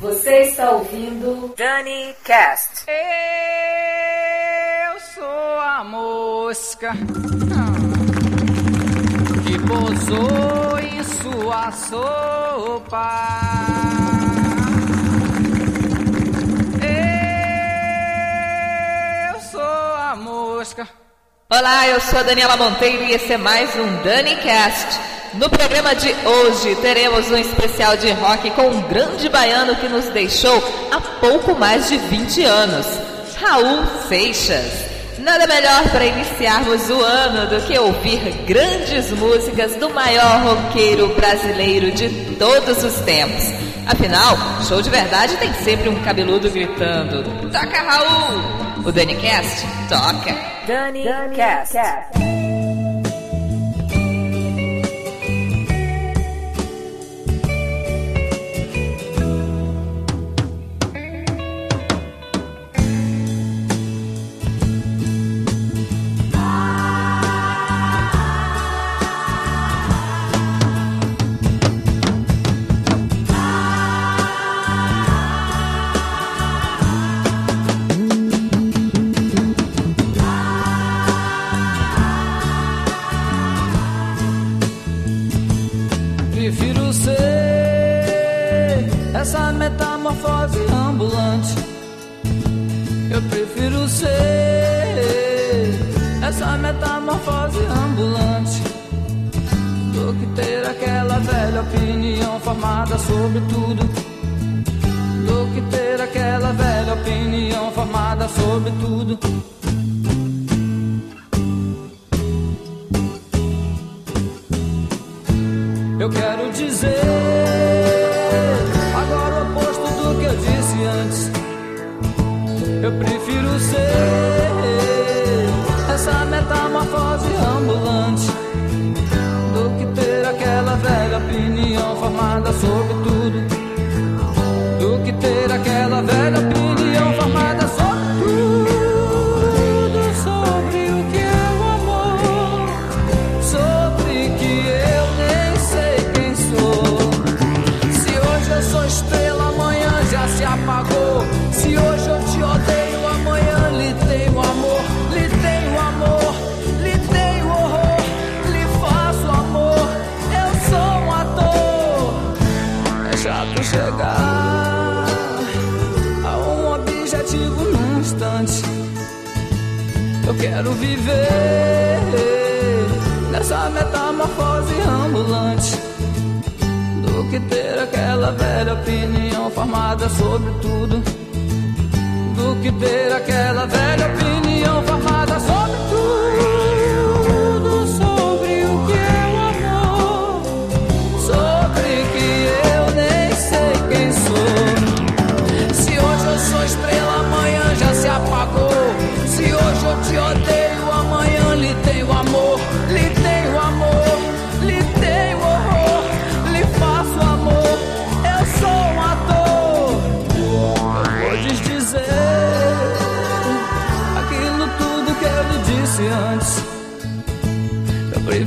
Você está ouvindo Dani Cast. Eu sou a mosca que pousou em sua sopa. Eu sou a mosca. Olá, eu sou a Daniela Monteiro e esse é mais um Dani Cast. No programa de hoje teremos um especial de rock com um grande baiano que nos deixou há pouco mais de 20 anos, Raul Seixas. Nada melhor para iniciarmos o ano do que ouvir grandes músicas do maior roqueiro brasileiro de todos os tempos. Afinal, show de verdade tem sempre um cabeludo gritando: Toca Raul! O Dani Cast toca! Dani, Dani Cast. Cast. Opinião formada sobre tudo. Do que ter aquela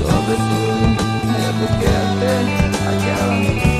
sobre tudo. É do que ter aquela você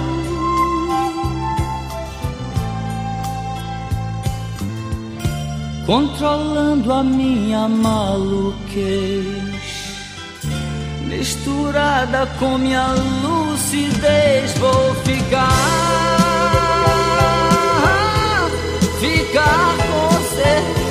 Controlando a minha maluquez, misturada com minha lucidez, vou ficar, ficar com certeza,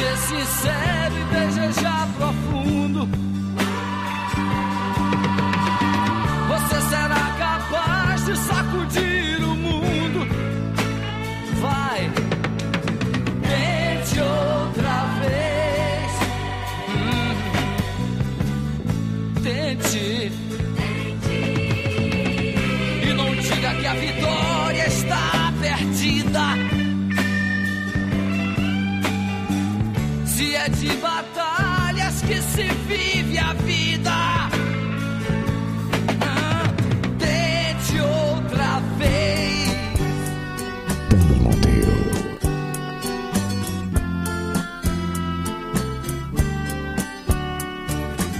diga que a vitória é de batalhas que se vive a vida. Ah, tente outra vez.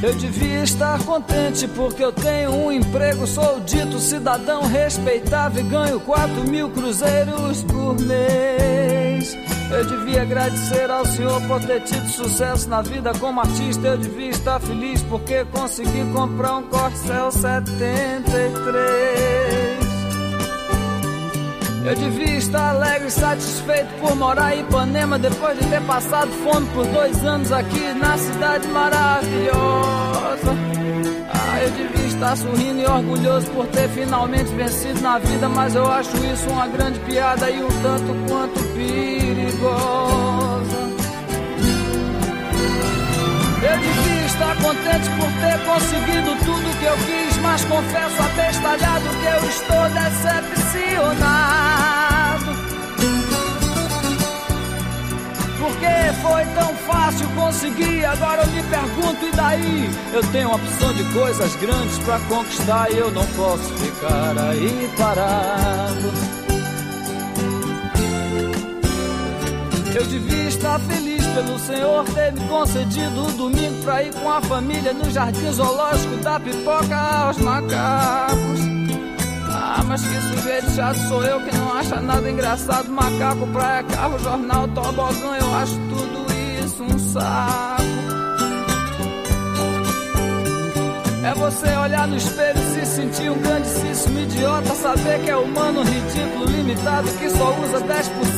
Eu devia estar contente porque eu tenho um emprego, sou dito cidadão respeitável e ganho 4 mil cruzeiros por mês. Eu devia agradecer ao Senhor por ter tido sucesso na vida como artista. Eu devia estar feliz porque consegui comprar um Corcel 73. Eu devia estar alegre e satisfeito por morar em Ipanema depois de ter passado fome por dois anos aqui na cidade maravilhosa. Ah, eu devia estar sorrindo e orgulhoso por ter finalmente vencido na vida, mas eu acho isso uma grande piada e um tanto quanto Eu devia estar contente por ter conseguido tudo que eu quis, mas confesso abestalhado que eu estou decepcionado. Porque foi tão fácil conseguir, agora eu me pergunto, e daí? Eu tenho opção de coisas grandes pra conquistar e eu não posso ficar aí parado. Eu devia estar feliz pelo Senhor ter me concedido o domingo pra ir com a família no jardim zoológico da pipoca aos macacos. Ah, mas que sujeito chato sou eu que não acha nada engraçado. Macaco, praia, carro, jornal, tobogã, eu acho tudo isso um saco. É você olhar no espelho e se sentir um grandíssimo idiota, saber que é humano, ridículo, limitado, que só usa 10%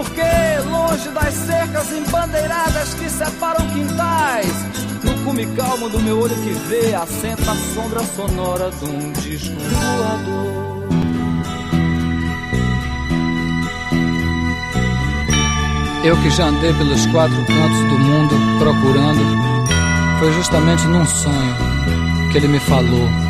Porque longe das cercas embandeiradas que separam quintais, no cume calmo do meu olho que vê, assenta a sombra sonora de um disco voador. Eu que já andei pelos quatro cantos do mundo procurando, foi justamente num sonho que ele me falou.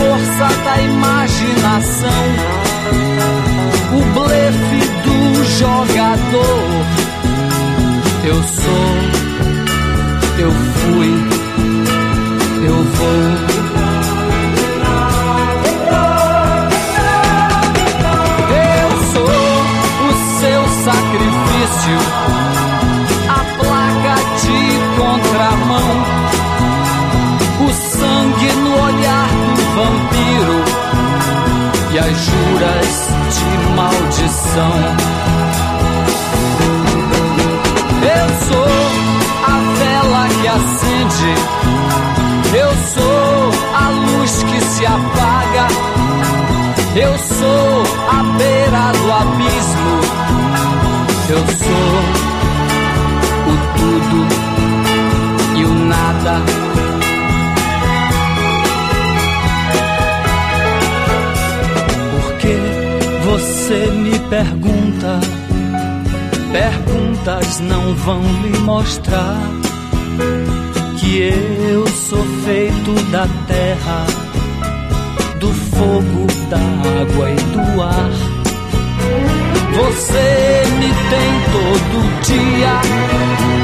força da imaginação, o blefe do jogador. Eu sou, eu fui, eu vou. sacrifício, a placa de contramão, o sangue no olhar vampiro e as juras de maldição. Eu sou a vela que acende, eu sou a luz que se apaga, eu sou a beira do abismo, eu sou o tudo e o nada. Você me pergunta? Perguntas não vão lhe mostrar que eu sou feito da terra, do fogo, da água e do ar. Você me tem todo dia,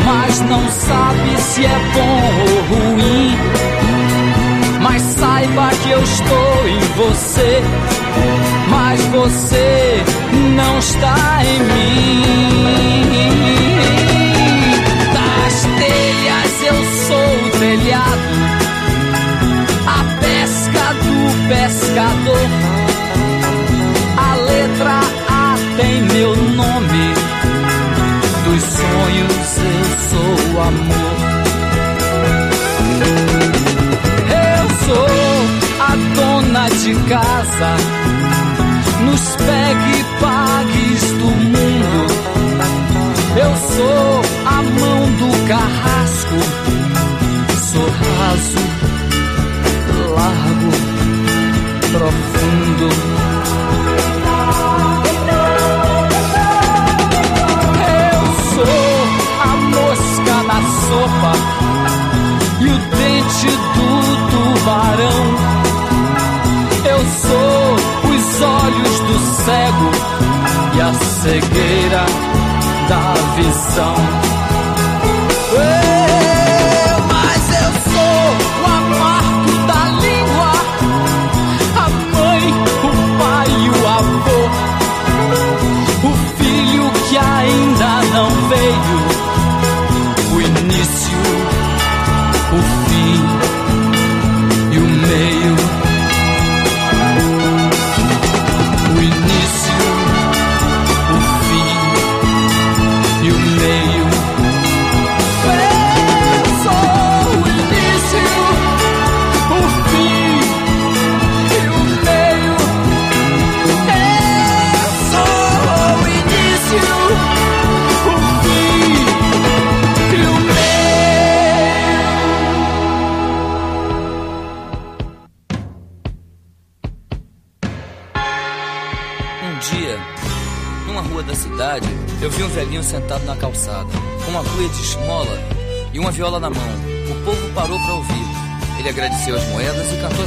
mas não sabe se é bom ou ruim. Mas saiba que eu estou em você, mas você não está em mim.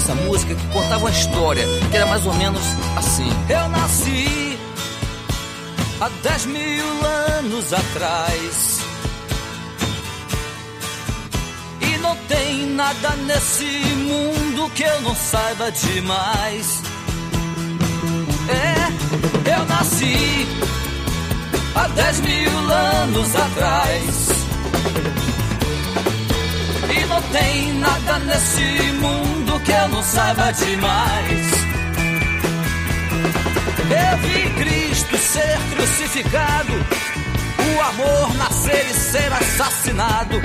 Essa música que contava uma história, que era mais ou menos assim. Eu nasci há dez mil anos atrás. E não tem nada nesse mundo que eu não saiba demais. É, eu nasci há dez mil anos atrás. E não tem nada nesse mundo que eu não saiba demais. Eu vi Cristo ser crucificado, o amor nascer e ser assassinado.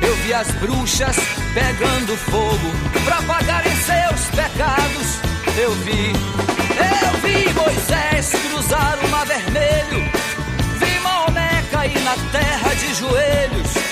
Eu vi as bruxas pegando fogo pra pagarem seus pecados. Eu vi, eu vi Moisés cruzar o mar vermelho. Vi Maomé cair na terra de joelhos.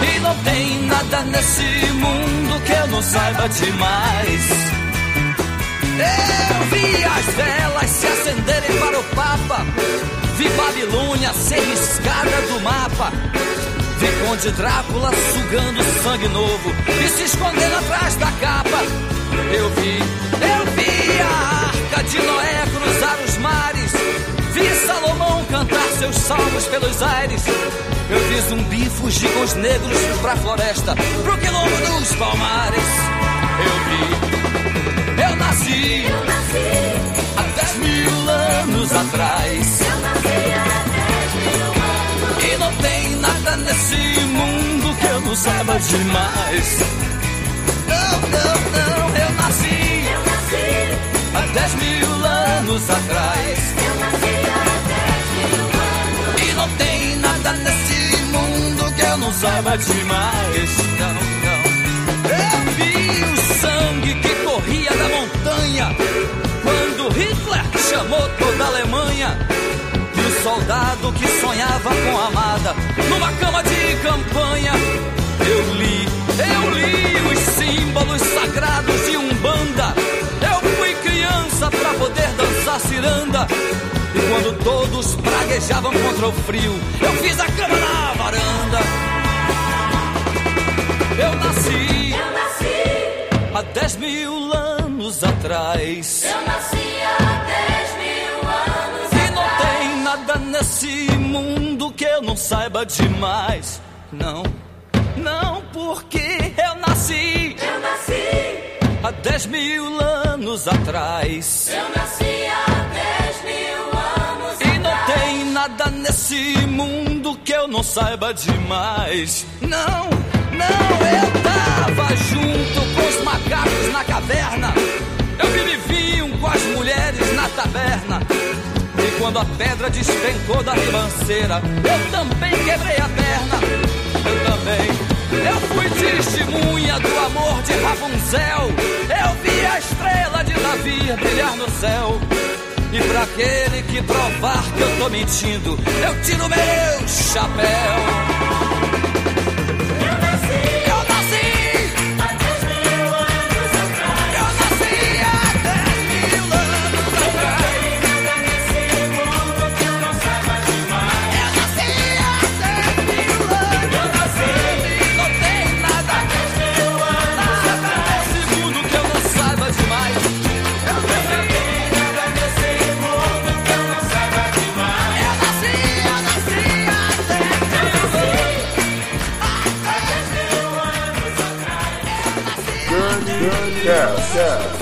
E não tem nada nesse mundo que eu não saiba demais. Eu vi as velas se acenderem para o Papa. Vi Babilônia ser riscada do mapa. Vi Conde Drácula sugando sangue novo e se escondendo atrás da capa. Eu vi, eu vi a arca de Noé cruzar os mares. Vi Salomão cantar seus salmos pelos aires. Eu vi zumbi fugir com os negros pra floresta, pro quilombo dos palmares. Eu vi, eu nasci, eu nasci há dez mil anos atrás. Eu nasci há dez mil anos. E não tem nada nesse mundo que eu não saiba demais. Não, não, não, eu nasci, eu nasci há dez mil anos atrás. Não demais. Não, não. Eu vi o sangue que corria da montanha quando Hitler chamou toda a Alemanha. E o soldado que sonhava com a amada numa cama de campanha. Eu li, eu li os símbolos sagrados de Umbanda. Eu fui criança pra poder dançar ciranda. E quando todos praguejavam contra o frio, eu fiz a cama na varanda. Eu nasci Eu nasci, há dez mil anos atrás. eu nasci há dez mil anos. E não tem nada nesse mundo que eu não saiba demais. Não, não, porque eu nasci Eu nasci, há dez mil anos atrás. eu nasci há dez mil anos. E não tem nada nesse mundo que eu não saiba demais. Não, não, eu tava junto com os macacos na caverna. Eu bebi vinho com as mulheres na taberna. E quando a pedra despencou da ribanceira, eu também quebrei a perna. Eu também. Eu fui testemunha do amor de Rapunzel. Eu vi a estrela de Davi brilhar no céu. E pra aquele que provar que eu tô mentindo, eu tiro meu chapéu. Yeah.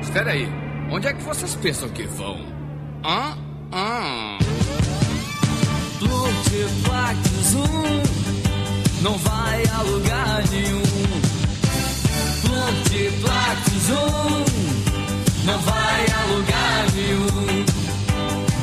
Espera aí. Onde é que vocês pensam que vão? Hã? Hã? Plutiplax um não vai a lugar nenhum. Plutiplax um não vai a lugar nenhum.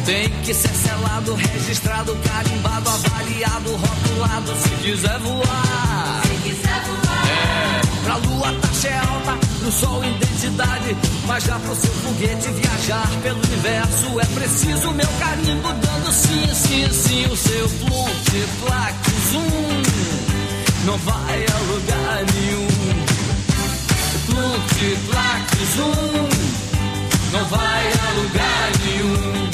Tem que ser selado, registrado, carimbado, avaliado, rotulado se quiser voar. Se quiser voar. É, pra lua taxa é alta, pro sol identidade. Mas já pro seu foguete viajar pelo universo é preciso meu carimbo dando sim, sim, sim. O seu Plutiplax um não vai a lugar nenhum. Plutiplax um não vai a lugar nenhum.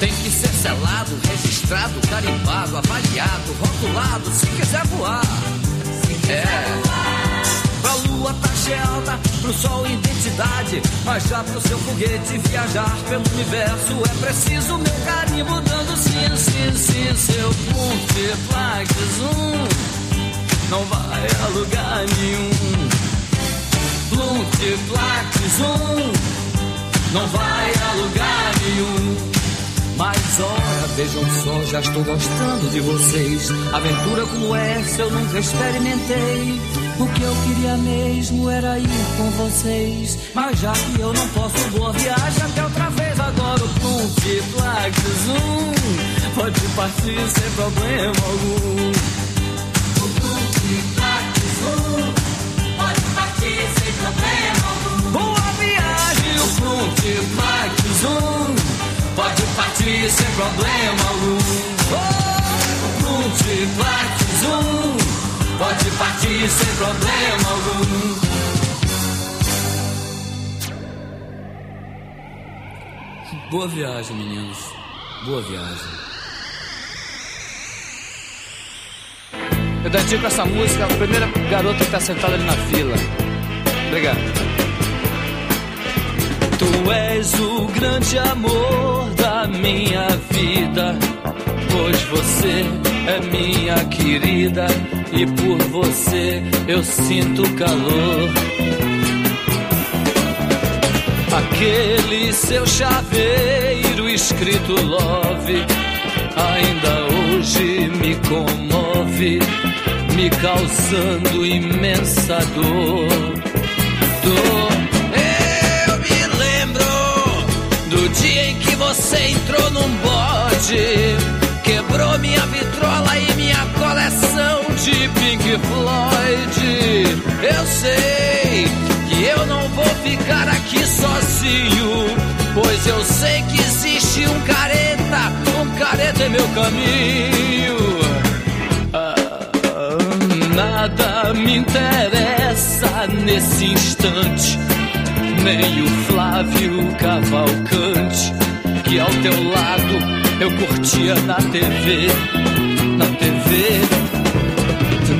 Tem que ser selado, registrado, carimbado, avaliado, rotulado, se quiser voar. é. Pra lua taxa é alta, pro sol identidade. Mas já pro seu foguete viajar pelo universo é preciso meu carimbo dando sim, sim, sim. Seu multiplax um não vai a lugar nenhum. Multiplax um não vai a lugar nenhum. Mas ora, vejam só, já estou gostando de vocês. Aventura como essa eu nunca experimentei. O que eu queria mesmo era ir com vocês. Mas já que eu não posso, boa viagem até outra vez. Agora o Multiplax um pode partir sem problema algum. O Multiplax um pode partir sem problema algum. Boa viagem, o Multiplax um pode partir sem problema algum. Oh, Multiplax um pode partir sem problema algum. Boa viagem, meninos. Boa viagem. Eu dedico essa música à primeira garota que tá sentada ali na fila. Obrigado. Tu és o grande amor da minha vida, pois você é minha querida e por você eu sinto calor. Aquele seu chaveiro escrito love ainda hoje me comove, me causando imensa dor. Dor. Eu me lembro do dia em que você entrou num bode, quebrou minha vitrola e minha coleção de Pink Floyd. Eu sei que eu não vou ficar aqui sozinho, pois eu sei que existe um careta, um careta em meu caminho. Ah, nada me interessa nesse instante, nem o Flávio Cavalcante, que ao teu lado eu curtia na TV, na TV.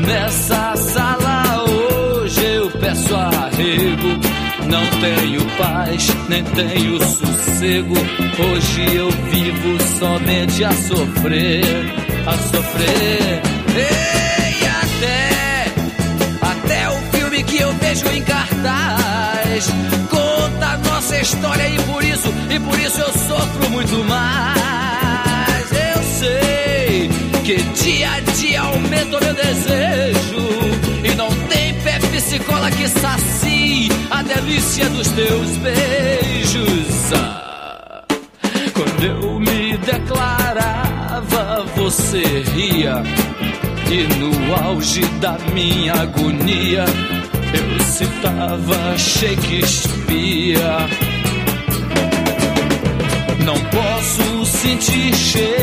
Nessa sala hoje eu peço arrego. Não tenho paz, nem tenho sossego. Hoje eu vivo somente a sofrer, a sofrer. Ei, até, até o filme que eu vejo em cartaz conta a nossa história e por isso, e por isso eu sofro muito mais. Que dia a dia aumenta o meu desejo e não tem Pepsi Cola que sacie a delícia dos teus beijos. Ah, quando eu me declarava, você ria. E no auge da minha agonia, eu citava Shakespeare. Não posso sentir cheiro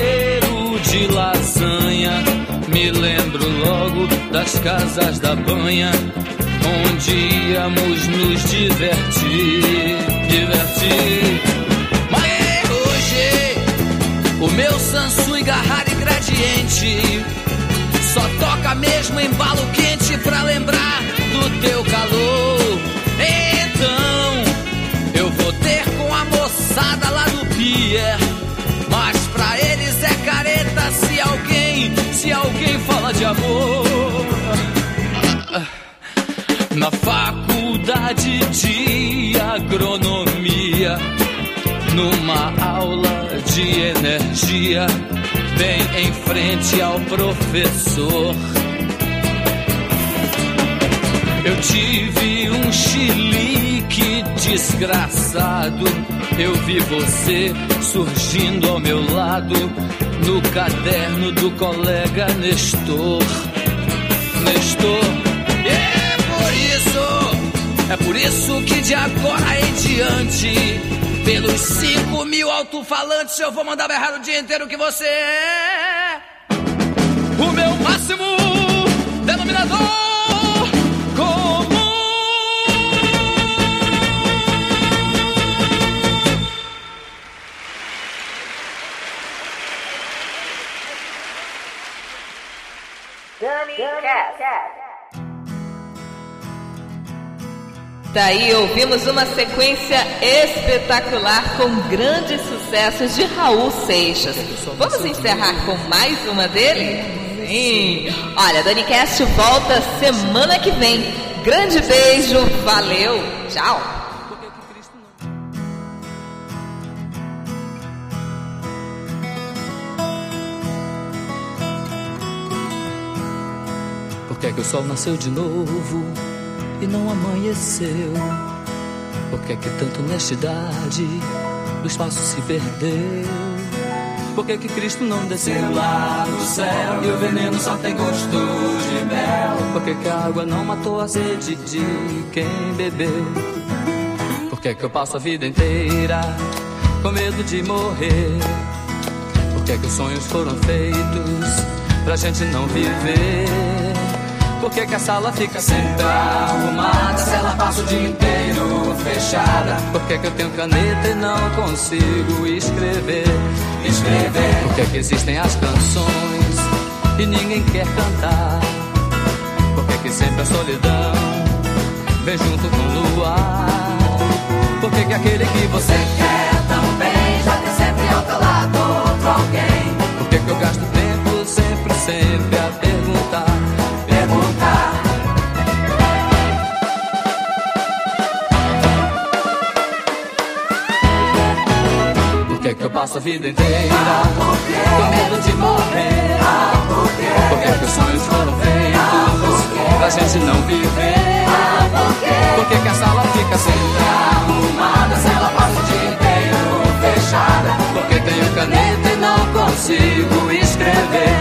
das casas da banha, onde íamos nos divertir, divertir. Mas hoje o meu Samsung Garrari Gradiente só toca mesmo embalo quente pra lembrar do teu calor. Então eu vou ter com a moçada lá do pier. Mas pra eles é careta se alguém, se alguém fala de amor. de agronomia, numa aula de energia, bem em frente ao professor. Eu tive um chilique desgraçado. Eu vi você surgindo ao meu lado no caderno do colega Nestor. Nestor, é por isso é por isso que de agora em diante, pelos cinco mil alto-falantes, eu vou mandar berrar o dia inteiro que você é o meu máximo denominador. Daí ouvimos uma sequência espetacular com grandes sucessos de Raul Seixas. Vamos encerrar com mais uma dele? Sim! Olha, Dani Cast volta semana que vem. Grande beijo, valeu, tchau! Por que, é que o sol nasceu de novo e não amanheceu? Por que, é que tanta honestidade no espaço se perdeu? Por que, que Cristo não desceu lá do céu e o veneno só tem gosto de mel? Por que, que a água não matou a sede de quem bebeu? Por que, que eu passo a vida inteira com medo de morrer? Por que, que os sonhos foram feitos pra gente não viver? Por que, que a sala fica sempre arrumada se ela passa o dia inteiro fechada? Por que, que eu tenho caneta e não consigo escrever? Escrever. Por que, que existem as canções e ninguém quer cantar? Por que, que sempre a solidão vem junto com o luar? Por que, que aquele que você quer também já tem sempre ao teu lado outro alguém? Por que, que eu gasto tempo sempre, sempre a perguntar? Que, eu passo a vida inteira com medo de morrer? Por que, que os sonhos foram feitos pra gente não viver? Por que, que a sala fica sempre arrumada se ela passa o dia inteiro fechada? Porque tenho caneta e não consigo escrever,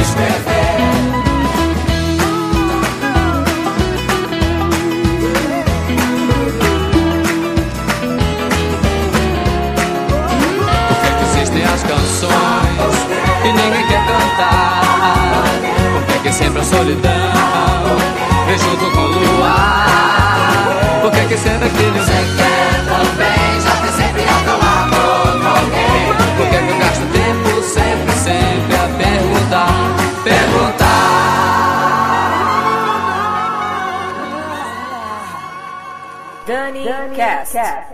escrever. Canções e ninguém quer cantar? Por que, que sempre a solidão vem junto com o luar? Por que, que sempre aquele você quer também já tem sempre ao teu lado alguém? Por que, que eu gasto tempo sempre, sempre a perguntar, perguntar? Dani Cast.